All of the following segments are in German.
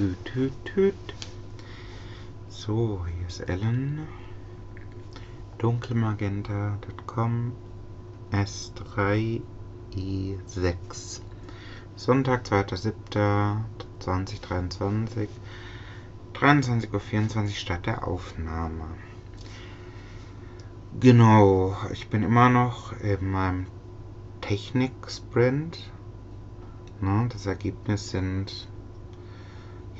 Tüt, tüt, tüt. So, hier ist Ellen. Dunkelmagenta.com S3 I6. Sonntag, 2.7.2023. 23.24 Uhr Start der Aufnahme. Genau, ich bin immer noch in meinem Technik-Sprint. Ne, das Ergebnis sind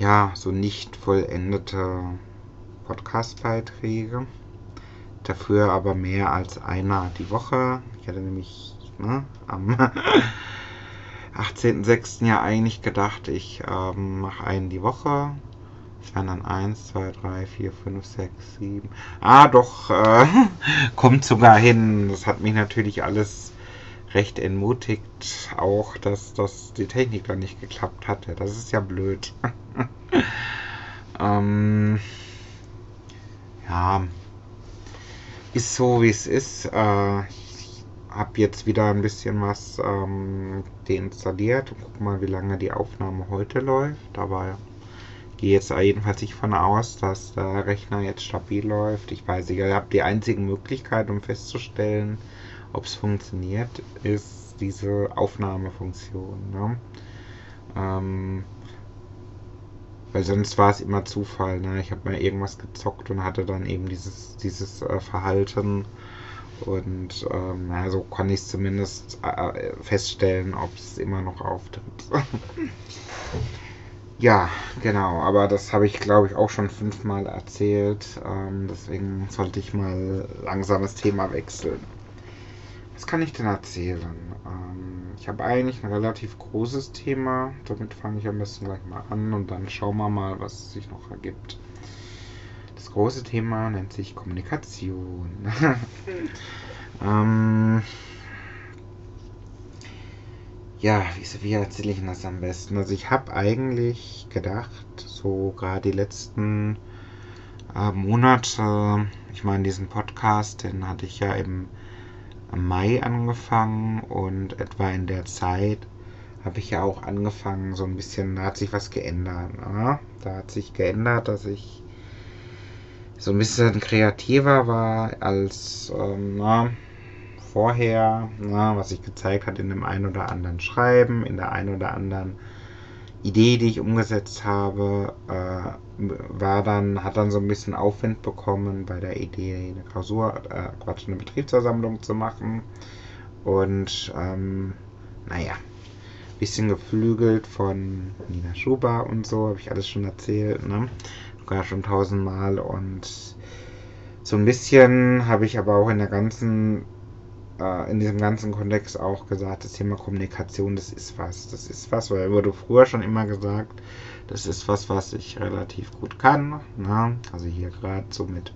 ja so nicht vollendete Podcast-Beiträge. Dafür aber mehr als einer die Woche. Ich hatte nämlich ne, am 18.06. ja eigentlich gedacht, ich ähm, mache einen die Woche. Es waren dann 1, 2, 3, 4, 5, 6, 7. Ah, doch, äh, kommt sogar hin. Das hat mich natürlich alles recht entmutigt. Auch, dass, dass die Technik dann nicht geklappt hatte. Das ist ja blöd. ähm, ja, ist so, wie es ist. Äh, ich habe jetzt wieder ein bisschen was ähm, deinstalliert und guck mal, wie lange die Aufnahme heute läuft. Aber gehe jetzt jedenfalls nicht von aus, dass der Rechner jetzt stabil läuft. Ich weiß nicht, ich habe die einzige Möglichkeit, um festzustellen, ob es funktioniert, ist diese Aufnahmefunktion. Ne? Ähm, weil sonst war es immer Zufall. Ne? Ich habe mal irgendwas gezockt und hatte dann eben dieses, dieses äh, Verhalten. Und ähm, ja, so konnte ich zumindest äh, feststellen, ob es immer noch auftritt. Ja, genau, aber das habe ich, glaube ich, auch schon fünfmal erzählt. Ähm, deswegen sollte ich mal langsam das Thema wechseln. Was kann ich denn erzählen? Ähm, ich habe eigentlich ein relativ großes Thema. Damit fange ich am besten gleich mal an und dann schauen wir mal, was sich noch ergibt. Das große Thema nennt sich Kommunikation. ähm, ja, wie, wie erzähle ich das am besten? Also ich habe eigentlich gedacht, so gerade die letzten äh, Monate, ich meine, diesen Podcast, den hatte ich ja im, Mai angefangen und etwa in der Zeit habe ich ja auch angefangen, so ein bisschen, da hat sich was geändert. Ne? Da hat sich geändert, dass ich so ein bisschen kreativer war als, ähm, na, vorher, na, was sich gezeigt hat in dem einen oder anderen Schreiben, in der einen oder anderen Idee, die ich umgesetzt habe, äh, war dann, hat dann so ein bisschen Aufwind bekommen bei der Idee, eine Klausur, äh, Quatsch, eine Betriebsversammlung zu machen. Und ähm, naja, bisschen geflügelt von Nina Schuber und so, habe ich alles schon erzählt, ne? Sogar schon tausendmal und so ein bisschen habe ich aber auch in der ganzen äh, in diesem ganzen Kontext auch gesagt, das Thema Kommunikation, das ist was. Das ist was, weil wurde früher schon immer gesagt, das ist was, was ich relativ gut kann. Ne? Also hier gerade so mit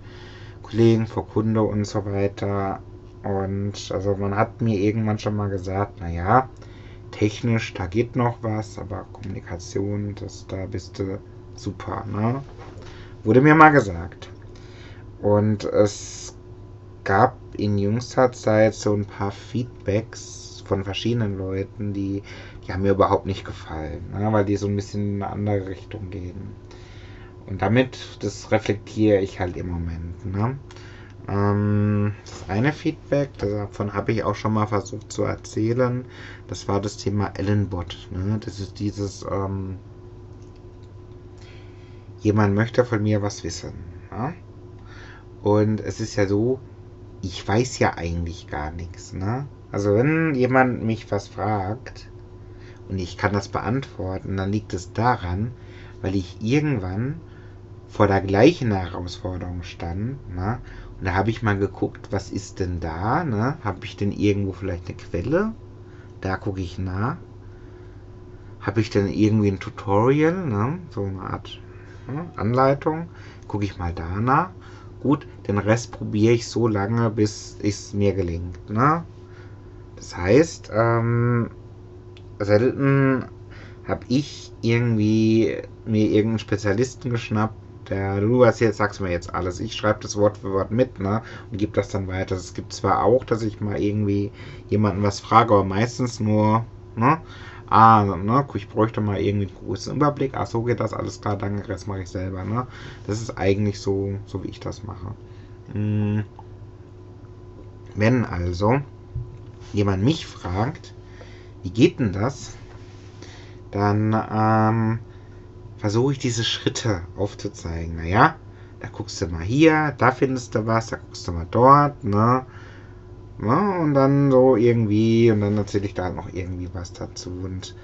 Kollegen vor Kunde und so weiter. Und also man hat mir irgendwann schon mal gesagt, naja, technisch, da geht noch was, aber Kommunikation, das, da bist du super. Ne? Wurde mir mal gesagt. Und es gab in jüngster Zeit so ein paar Feedbacks von verschiedenen Leuten, die, die haben mir überhaupt nicht gefallen, ne, weil die so ein bisschen in eine andere Richtung gehen. Und damit, das reflektiere ich halt im Moment. Ne? Ähm, das eine Feedback, davon habe ich auch schon mal versucht zu erzählen, das war das Thema Ellenbot. Ne? Das ist dieses, ähm, jemand möchte von mir was wissen. Ne? Und es ist ja so, ich weiß ja eigentlich gar nichts. Ne? Also wenn jemand mich was fragt und ich kann das beantworten, dann liegt es daran, weil ich irgendwann vor der gleichen Herausforderung stand. Ne? Und da habe ich mal geguckt, was ist denn da? Ne? Habe ich denn irgendwo vielleicht eine Quelle? Da gucke ich nach. Habe ich denn irgendwie ein Tutorial? Ne? So eine Art ne? Anleitung. Gucke ich mal danach. Gut, den Rest probiere ich so lange, bis es mir gelingt. Ne? Das heißt, ähm, selten habe ich irgendwie mir irgendeinen Spezialisten geschnappt, der, du hast jetzt, sagst mir jetzt alles. Ich schreibe das Wort für Wort mit, ne? Und gebe das dann weiter. Es gibt zwar auch, dass ich mal irgendwie jemanden was frage, aber meistens nur, ne? Ah, ne, ich bräuchte mal irgendwie einen großen Überblick, ach so geht das, alles klar, danke, Rest mache ich selber, ne. Das ist eigentlich so, so wie ich das mache. Hm. Wenn also jemand mich fragt, wie geht denn das, dann ähm, versuche ich diese Schritte aufzuzeigen. Naja, da guckst du mal hier, da findest du was, da guckst du mal dort, ne? Ja, und dann so irgendwie, und dann erzähle ich da noch irgendwie was dazu. Und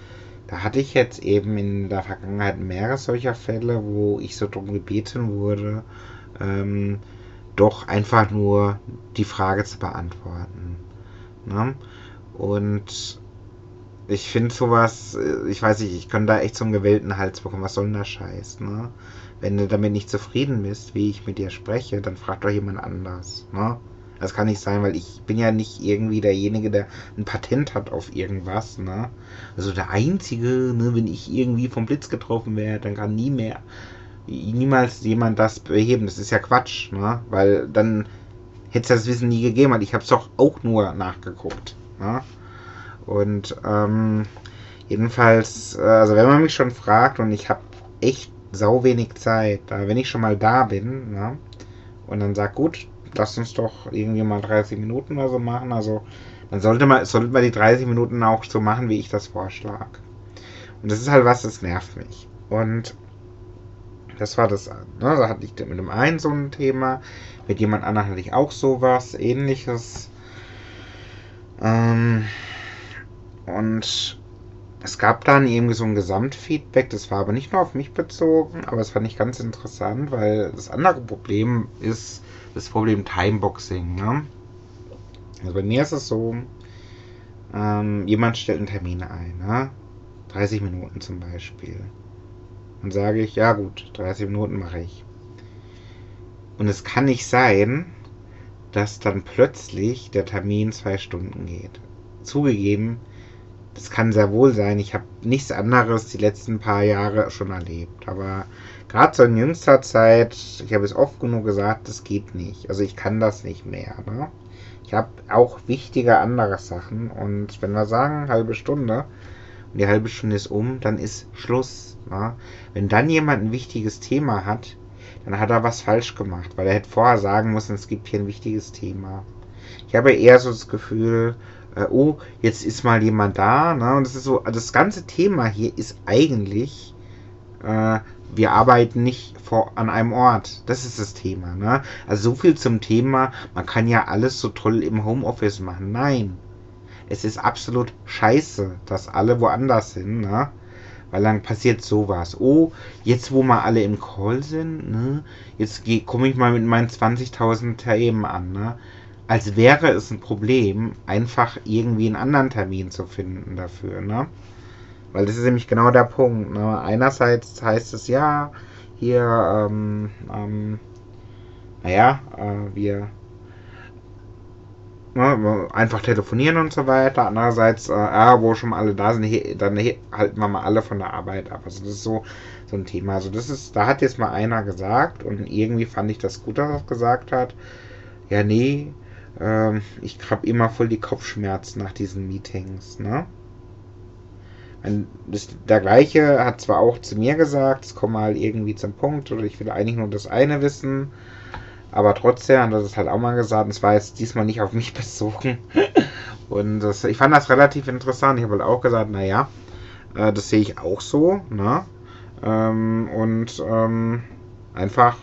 da hatte ich jetzt eben in der Vergangenheit mehrere solcher Fälle, wo ich so darum gebeten wurde, ähm, doch einfach nur die Frage zu beantworten. Ne? Und ich finde sowas, äh, ich weiß nicht, ich kann da echt zum gewählten Hals bekommen. Was soll denn der Scheiß, ne? Wenn du damit nicht zufrieden bist, wie ich mit dir spreche, dann frag doch jemand anders, ne? Das kann nicht sein, weil ich bin ja nicht irgendwie derjenige, der ein Patent hat auf irgendwas, ne? Also der Einzige, ne, wenn ich irgendwie vom Blitz getroffen werde, dann kann nie mehr, niemals jemand das beheben. Das ist ja Quatsch, ne? Weil dann hätte es das Wissen nie gegeben. Und ich habe es doch auch nur nachgeguckt, ne? Und ähm, jedenfalls, äh, also wenn man mich schon fragt und ich habe echt sau wenig Zeit, wenn ich schon mal da bin, ne, und dann sagt, gut, lass uns doch irgendwie mal 30 Minuten oder so machen, also dann sollte man, sollte man die 30 Minuten auch so machen, wie ich das vorschlag. Und das ist halt was, das nervt mich. Und das war das, ne, da hatte ich mit dem einen so ein Thema, mit jemand anderem hatte ich auch sowas, ähnliches. Ähm, und es gab dann irgendwie so ein Gesamtfeedback, das war aber nicht nur auf mich bezogen, aber es fand ich ganz interessant, weil das andere Problem ist das Problem Timeboxing. Ne? Also bei mir ist es so, ähm, jemand stellt einen Termin ein, ne? 30 Minuten zum Beispiel. Dann sage ich, ja gut, 30 Minuten mache ich. Und es kann nicht sein, dass dann plötzlich der Termin zwei Stunden geht. Zugegeben, das kann sehr wohl sein. Ich habe nichts anderes die letzten paar Jahre schon erlebt. Aber gerade so in jüngster Zeit, ich habe es oft genug gesagt, das geht nicht. Also ich kann das nicht mehr. Ne? Ich habe auch wichtige andere Sachen. Und wenn wir sagen, halbe Stunde, und die halbe Stunde ist um, dann ist Schluss. Ne? Wenn dann jemand ein wichtiges Thema hat, dann hat er was falsch gemacht, weil er hätte vorher sagen müssen, es gibt hier ein wichtiges Thema. Ich habe eher so das Gefühl, äh, oh, jetzt ist mal jemand da. Ne? Und das ist so, das ganze Thema hier ist eigentlich, äh, wir arbeiten nicht vor, an einem Ort. Das ist das Thema. Ne? Also so viel zum Thema, man kann ja alles so toll im Homeoffice machen. Nein. Es ist absolut scheiße, dass alle woanders sind, ne? Weil dann passiert sowas. Oh, jetzt wo wir alle im Call sind, ne? Jetzt komme ich mal mit meinen 20.000 Themen an, ne? Als wäre es ein Problem, einfach irgendwie einen anderen Termin zu finden dafür, ne? Weil das ist nämlich genau der Punkt. Ne? Einerseits heißt es ja, hier, ähm, ähm, naja, äh, wir ne, einfach telefonieren und so weiter. Andererseits, äh, ja, wo schon alle da sind, hier, dann hier, halten wir mal alle von der Arbeit ab. Also das ist so, so ein Thema. Also das ist, da hat jetzt mal einer gesagt und irgendwie fand ich das gut, dass er es gesagt hat. Ja, nee, ähm, ich habe immer voll die Kopfschmerzen nach diesen Meetings, ne? Der gleiche hat zwar auch zu mir gesagt, es komme mal irgendwie zum Punkt oder ich will eigentlich nur das eine wissen, aber trotzdem hat er das halt auch mal gesagt, und es war jetzt diesmal nicht auf mich bezogen. und das, ich fand das relativ interessant. Ich habe halt auch gesagt, naja, äh, das sehe ich auch so, ne? Ähm, und ähm, einfach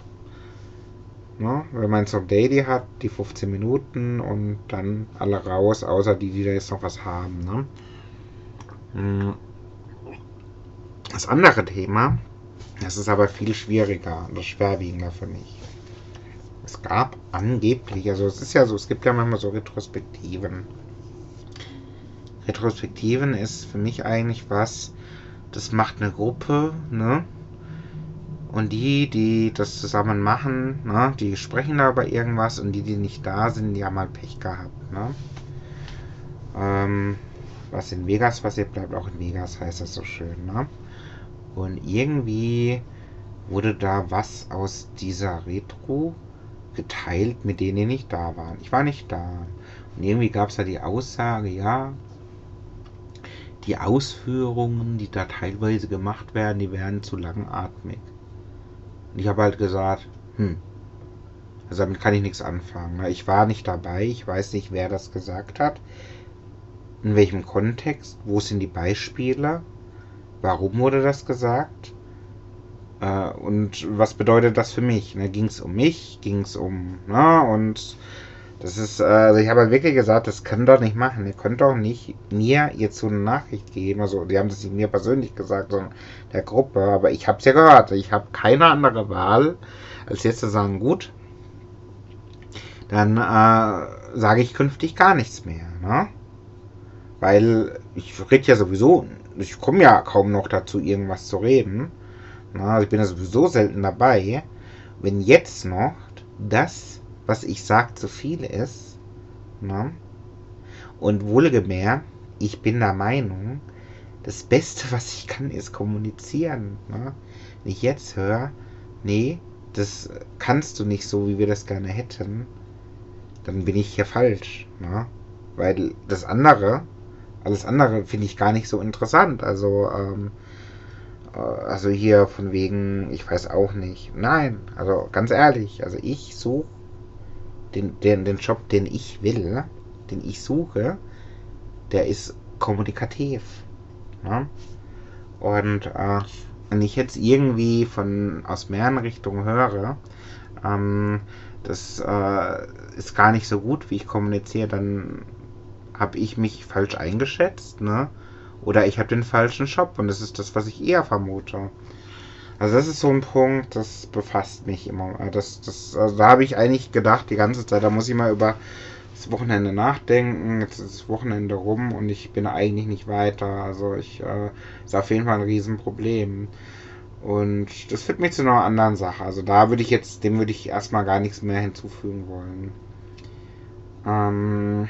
Ne? Wenn man so Daily hat, die 15 Minuten und dann alle raus, außer die, die da jetzt noch was haben. Ne? Hm. Das andere Thema, das ist aber viel schwieriger und das schwerwiegender für mich. Es gab angeblich, also es ist ja so, es gibt ja manchmal so Retrospektiven. Retrospektiven ist für mich eigentlich was, das macht eine Gruppe, ne? Und die, die das zusammen machen, ne, die sprechen da über irgendwas und die, die nicht da sind, die haben halt Pech gehabt. Ne? Ähm, was in Vegas passiert, bleibt auch in Vegas, heißt das so schön. Ne? Und irgendwie wurde da was aus dieser Retro geteilt, mit denen die nicht da waren. Ich war nicht da. Und irgendwie gab es da die Aussage, ja, die Ausführungen, die da teilweise gemacht werden, die werden zu langatmig. Und ich habe halt gesagt, hm, also damit kann ich nichts anfangen. Ich war nicht dabei, ich weiß nicht, wer das gesagt hat, in welchem Kontext, wo sind die Beispiele, warum wurde das gesagt äh, und was bedeutet das für mich. Ging es um mich, ging es um, ne? und das ist, äh, also ich habe halt wirklich gesagt, das könnt doch nicht machen. Ihr könnt doch nicht mir jetzt so eine Nachricht geben. Also, die haben das nicht mir persönlich gesagt, sondern der Gruppe. Aber ich habe es ja gehört. Ich habe keine andere Wahl, als jetzt zu sagen, gut, dann äh, sage ich künftig gar nichts mehr. Ne? Weil ich rede ja sowieso, ich komme ja kaum noch dazu, irgendwas zu reden. Ne? Also ich bin ja sowieso selten dabei. Wenn jetzt noch das was ich sage, zu viel ist. Ne? Und wohlgemerkt, ich bin der Meinung, das Beste, was ich kann, ist kommunizieren. Ne? Wenn ich jetzt höre, nee, das kannst du nicht so, wie wir das gerne hätten, dann bin ich hier falsch. Ne? Weil das andere, alles andere finde ich gar nicht so interessant. Also, ähm, äh, also hier von wegen, ich weiß auch nicht. Nein, also ganz ehrlich, also ich suche den, den, den Job, den ich will, den ich suche, der ist kommunikativ. Ne? Und äh, wenn ich jetzt irgendwie von aus mehreren Richtungen höre, ähm, das äh, ist gar nicht so gut, wie ich kommuniziere, dann habe ich mich falsch eingeschätzt, ne? Oder ich habe den falschen Job und das ist das, was ich eher vermute. Also das ist so ein Punkt, das befasst mich immer. Äh, das, das, also da habe ich eigentlich gedacht die ganze Zeit, da muss ich mal über das Wochenende nachdenken. Jetzt ist das Wochenende rum und ich bin eigentlich nicht weiter. Also ich äh, ist auf jeden Fall ein Riesenproblem. Und das führt mich zu einer anderen Sache. Also da würde ich jetzt, dem würde ich erstmal gar nichts mehr hinzufügen wollen. Ähm,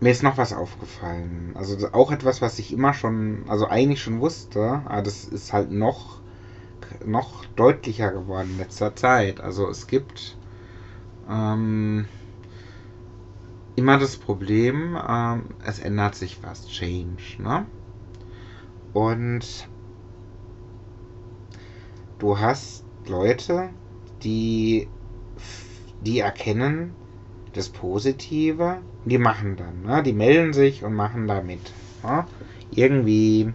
mir ist noch was aufgefallen. Also auch etwas, was ich immer schon, also eigentlich schon wusste, aber das ist halt noch, noch deutlicher geworden in letzter Zeit. Also es gibt ähm, immer das Problem, ähm, es ändert sich was, Change, ne? Und du hast Leute, die, die erkennen das Positive die machen dann, ne? die melden sich und machen damit ne? irgendwie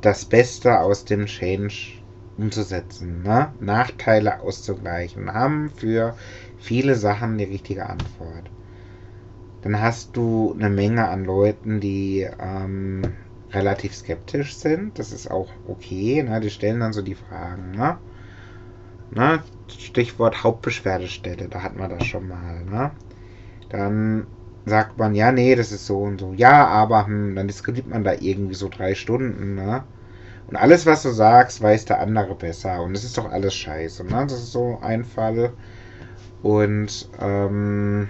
das Beste aus dem Change umzusetzen, ne? Nachteile auszugleichen, haben für viele Sachen die richtige Antwort. Dann hast du eine Menge an Leuten, die ähm, relativ skeptisch sind. Das ist auch okay. Ne? Die stellen dann so die Fragen. Ne? Ne? Stichwort Hauptbeschwerdestelle, da hatten wir das schon mal. Ne? dann sagt man, ja, nee, das ist so und so. Ja, aber hm, dann diskutiert man da irgendwie so drei Stunden, ne? Und alles, was du sagst, weiß der andere besser. Und es ist doch alles scheiße, ne? Das ist so ein Fall. Und, ähm,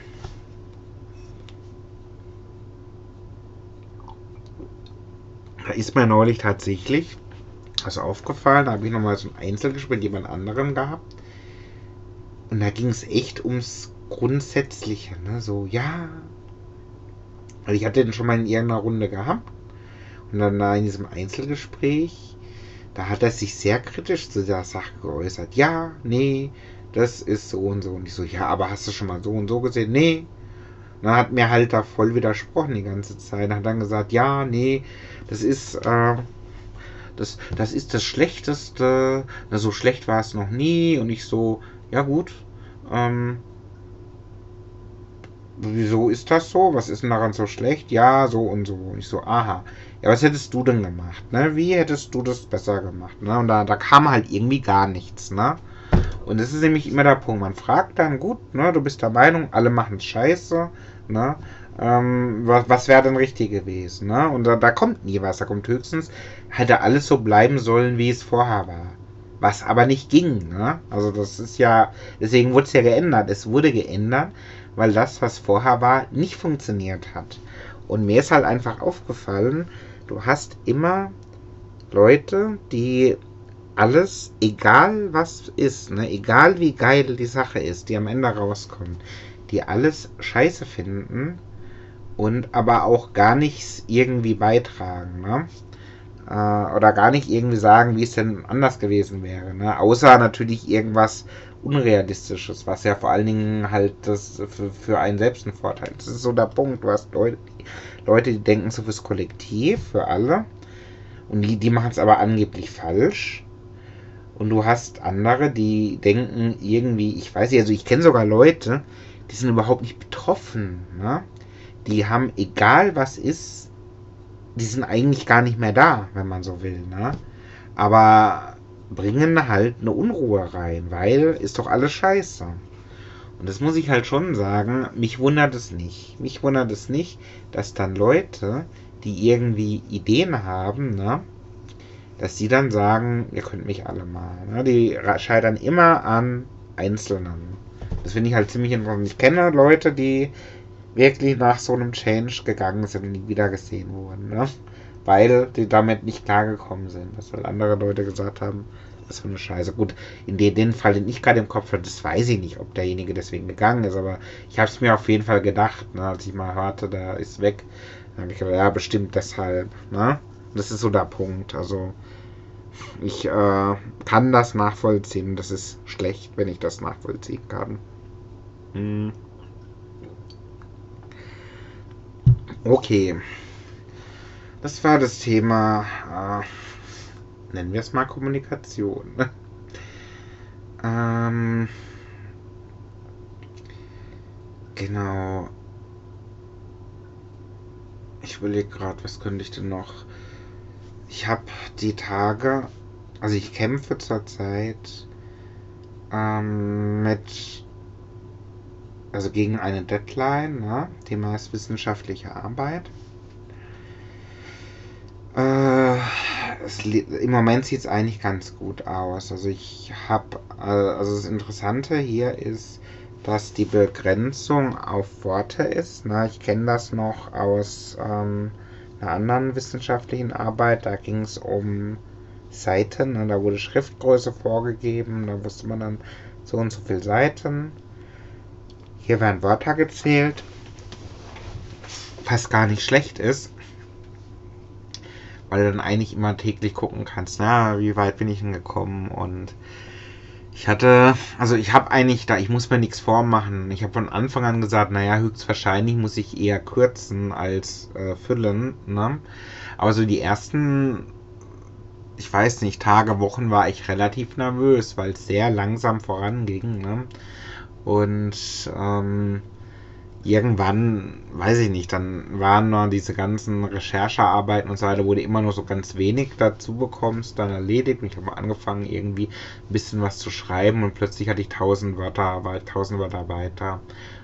da ist mir neulich tatsächlich was aufgefallen. Da habe ich nochmal so ein Einzelgespräch mit jemand anderem gehabt. Und da ging es echt ums Grundsätzliche, ne? So, ja. Also ich hatte den schon mal in irgendeiner Runde gehabt. Und dann da in diesem Einzelgespräch, da hat er sich sehr kritisch zu der Sache geäußert. Ja, nee, das ist so und so. Und ich so, ja, aber hast du schon mal so und so gesehen? Nee. Und dann hat mir halt da voll widersprochen die ganze Zeit. Hat dann gesagt, ja, nee, das ist, äh, das, das ist das Schlechteste. Na, so schlecht war es noch nie. Und ich so, ja gut, ähm, wieso ist das so? Was ist denn daran so schlecht? Ja, so und so. Und ich so, aha. Ja, was hättest du denn gemacht? Ne? Wie hättest du das besser gemacht? Ne? Und da, da kam halt irgendwie gar nichts. Ne? Und das ist nämlich immer der Punkt. Man fragt dann, gut, ne, du bist der Meinung, alle machen Scheiße. Ne? Ähm, was was wäre denn richtig gewesen? Ne? Und da, da kommt nie was. Da kommt höchstens, hätte alles so bleiben sollen, wie es vorher war. Was aber nicht ging. Ne? Also das ist ja, deswegen wurde es ja geändert. Es wurde geändert, weil das, was vorher war, nicht funktioniert hat. Und mir ist halt einfach aufgefallen, du hast immer Leute, die alles, egal was ist, ne, egal wie geil die Sache ist, die am Ende rauskommt, die alles scheiße finden und aber auch gar nichts irgendwie beitragen, ne? Äh, oder gar nicht irgendwie sagen, wie es denn anders gewesen wäre, ne? Außer natürlich irgendwas Unrealistisches, was ja vor allen Dingen halt das für, für einen selbst ein Vorteil ist. Das ist so der Punkt. Du hast Leute, Leute die denken so fürs Kollektiv, für alle. Und die, die machen es aber angeblich falsch. Und du hast andere, die denken irgendwie, ich weiß nicht, also ich kenne sogar Leute, die sind überhaupt nicht betroffen. Ne? Die haben, egal was ist, die sind eigentlich gar nicht mehr da, wenn man so will. Ne? Aber bringen halt eine Unruhe rein, weil ist doch alles scheiße. Und das muss ich halt schon sagen, mich wundert es nicht. Mich wundert es nicht, dass dann Leute, die irgendwie Ideen haben, ne, dass die dann sagen, ihr könnt mich alle mal. Ne? Die scheitern immer an Einzelnen. Das finde ich halt ziemlich interessant. Ich kenne Leute, die wirklich nach so einem Change gegangen sind und nie wieder gesehen wurden. Ne? Weil die damit nicht klargekommen sind. Was halt andere Leute gesagt haben, was für eine Scheiße. Gut, in den Fall, den ich gerade im Kopf hatte, das weiß ich nicht, ob derjenige deswegen gegangen ist, aber ich habe es mir auf jeden Fall gedacht, ne, als ich mal hörte, der ist weg. Dann habe ich gedacht, ja, bestimmt deshalb. Ne? Das ist so der Punkt. Also, ich äh, kann das nachvollziehen. Das ist schlecht, wenn ich das nachvollziehen kann. Hm. Okay. Das war das Thema. Äh, nennen wir es mal Kommunikation. ähm, genau. Ich überlege gerade, was könnte ich denn noch ich habe die Tage, also ich kämpfe zurzeit ähm, mit, also gegen eine Deadline, ne? Thema ist wissenschaftliche Arbeit. Äh, es, Im Moment sieht es eigentlich ganz gut aus. Also ich habe, äh, also das Interessante hier ist, dass die Begrenzung auf Worte ist. Ne? Ich kenne das noch aus ähm, einer anderen wissenschaftlichen Arbeit. Da ging es um Seiten. Ne? Da wurde Schriftgröße vorgegeben. Da wusste man dann so und so viele Seiten. Hier werden Wörter gezählt. Was gar nicht schlecht ist. Weil du dann eigentlich immer täglich gucken kannst, na, wie weit bin ich denn gekommen und ich hatte, also ich habe eigentlich da, ich muss mir nichts vormachen. Ich habe von Anfang an gesagt, naja, höchstwahrscheinlich muss ich eher kürzen als äh, füllen. Ne? Aber so die ersten, ich weiß nicht, Tage, Wochen war ich relativ nervös, weil es sehr langsam voranging. Ne? Und ähm, irgendwann, weiß ich nicht, dann waren noch diese ganzen Recherchearbeiten und so weiter, wo du immer nur so ganz wenig dazu bekommst, dann erledigt. Und ich habe angefangen, irgendwie ein bisschen was zu schreiben und plötzlich hatte ich 1000 Wörter, 1000 Wörter weiter.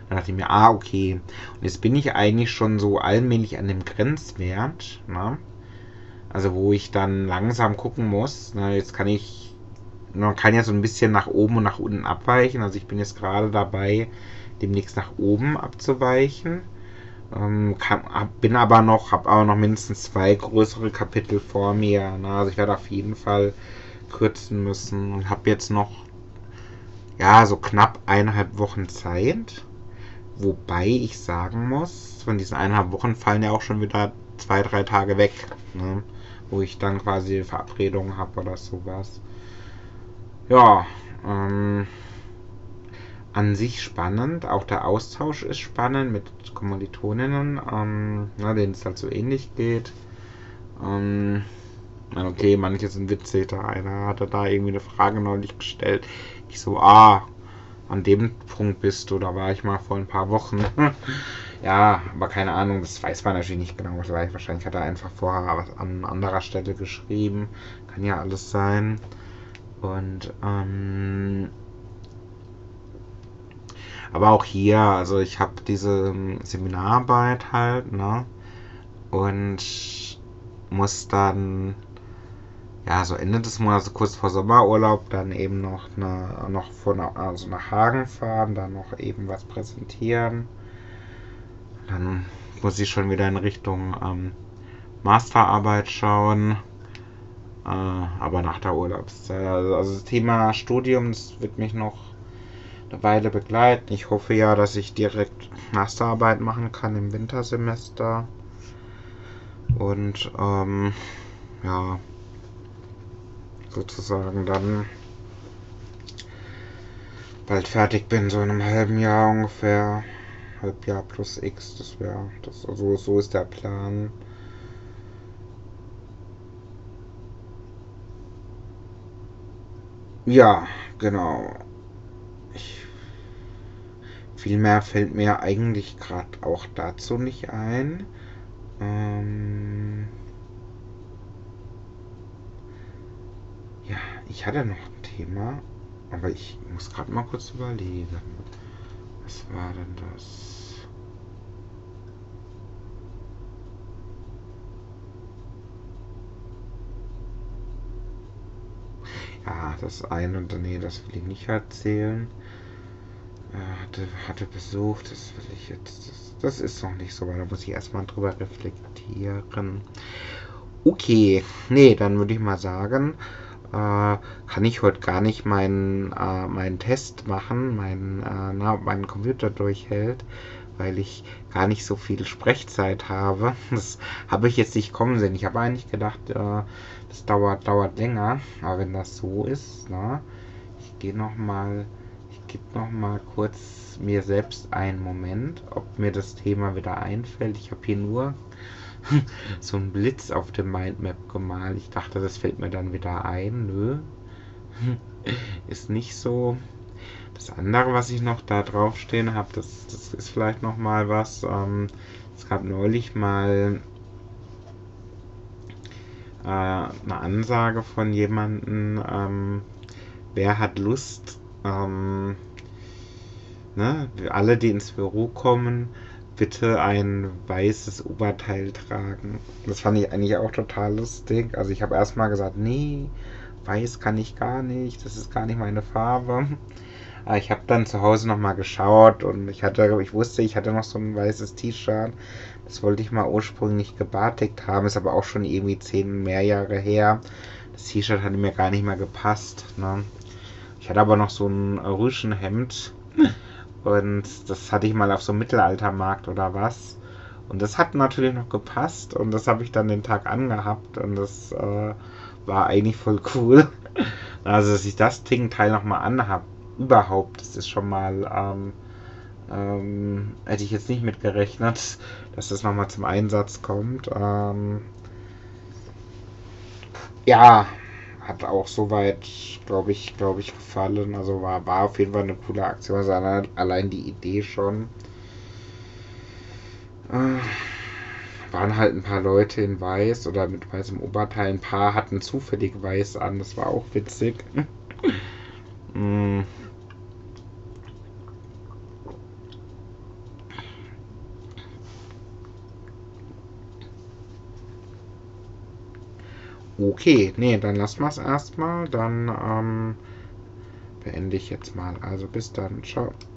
Dann dachte ich mir, ah, okay. Und jetzt bin ich eigentlich schon so allmählich an dem Grenzwert, ne? Also wo ich dann langsam gucken muss. Na, jetzt kann ich, man kann ja so ein bisschen nach oben und nach unten abweichen. Also ich bin jetzt gerade dabei, demnächst nach oben abzuweichen. Ähm, kann, hab, bin aber noch, habe aber noch mindestens zwei größere Kapitel vor mir. Ne? Also ich werde auf jeden Fall kürzen müssen und habe jetzt noch ja so knapp eineinhalb Wochen Zeit. Wobei ich sagen muss, von diesen eineinhalb Wochen fallen ja auch schon wieder zwei, drei Tage weg, ne? wo ich dann quasi Verabredungen habe oder sowas. Ja, ähm, an sich spannend. Auch der Austausch ist spannend mit Kommilitoninnen, ähm, na, denen es halt so ähnlich geht. Ähm, okay, manche sind witzig. Da einer hatte da irgendwie eine Frage neulich gestellt. Ich so, ah, an dem Punkt bist du, da war ich mal vor ein paar Wochen. ja, aber keine Ahnung, das weiß man natürlich nicht genau. Wahrscheinlich hat er einfach vorher was an anderer Stelle geschrieben. Kann ja alles sein. Und ähm, aber auch hier, also ich habe diese ähm, Seminararbeit halt, ne? Und muss dann ja so Ende des Monats, kurz vor Sommerurlaub, dann eben noch eine, noch von also nach Hagen fahren, dann noch eben was präsentieren. Dann muss ich schon wieder in Richtung ähm, Masterarbeit schauen. Äh, aber nach der Urlaubszeit. Also, also das Thema Studium, das wird mich noch eine Weile begleiten. Ich hoffe ja, dass ich direkt Masterarbeit machen kann im Wintersemester. Und ähm, ja, sozusagen dann bald fertig bin, so in einem halben Jahr ungefähr. Halbjahr plus X, das wäre, das, also so ist der Plan. Ja, genau. Ich, viel mehr fällt mir eigentlich gerade auch dazu nicht ein. Ähm, ja, ich hatte noch ein Thema, aber ich muss gerade mal kurz überlegen. Was war denn das? Ja, das eine, und nee, das will ich nicht erzählen. Er hatte, hatte Besuch, das will ich jetzt, das, das ist noch nicht so, weil da muss ich erstmal drüber reflektieren. Okay, nee, dann würde ich mal sagen, äh, kann ich heute gar nicht meinen, äh, meinen Test machen, meinen, äh, na, meinen Computer durchhält, weil ich gar nicht so viel Sprechzeit habe. Das habe ich jetzt nicht kommen sehen. Ich habe eigentlich gedacht, äh, das dauert, dauert länger, aber wenn das so ist, na, ich gehe noch mal, ich gebe noch mal kurz mir selbst einen Moment, ob mir das Thema wieder einfällt. Ich habe hier nur so einen Blitz auf dem Mindmap gemalt. Ich dachte, das fällt mir dann wieder ein. Nö. Ist nicht so. Das andere, was ich noch da draufstehen habe, das, das ist vielleicht noch mal was. Ähm, es gab neulich mal äh, eine Ansage von jemandem, ähm, wer hat Lust, ähm, ne, alle, die ins Büro kommen, bitte ein weißes Oberteil tragen. Das fand ich eigentlich auch total lustig. Also ich habe erstmal gesagt, nee, weiß kann ich gar nicht, das ist gar nicht meine Farbe. Aber ich habe dann zu Hause nochmal geschaut und ich hatte, ich wusste, ich hatte noch so ein weißes T-Shirt. Das wollte ich mal ursprünglich gebartigt haben, ist aber auch schon irgendwie zehn mehr Jahre her. Das T-Shirt hatte mir gar nicht mehr gepasst. Ne? Ich hatte aber noch so ein Rüschenhemd und das hatte ich mal auf so einem Mittelaltermarkt oder was. Und das hat natürlich noch gepasst und das habe ich dann den Tag angehabt und das äh, war eigentlich voll cool. Also, dass ich das Ding-Teil nochmal anhab, überhaupt, das ist schon mal, ähm, ähm, hätte ich jetzt nicht mit gerechnet, dass das nochmal zum Einsatz kommt. Ähm, ja, hat auch soweit, glaube ich, glaube ich, gefallen. Also war, war auf jeden Fall eine coole Aktion. Also allein die Idee schon. Äh, waren halt ein paar Leute in weiß oder mit weißem Oberteil. Ein paar hatten zufällig weiß an. Das war auch witzig. mm. Okay, nee, dann lassen wir es erstmal. Dann ähm, beende ich jetzt mal. Also bis dann. Ciao.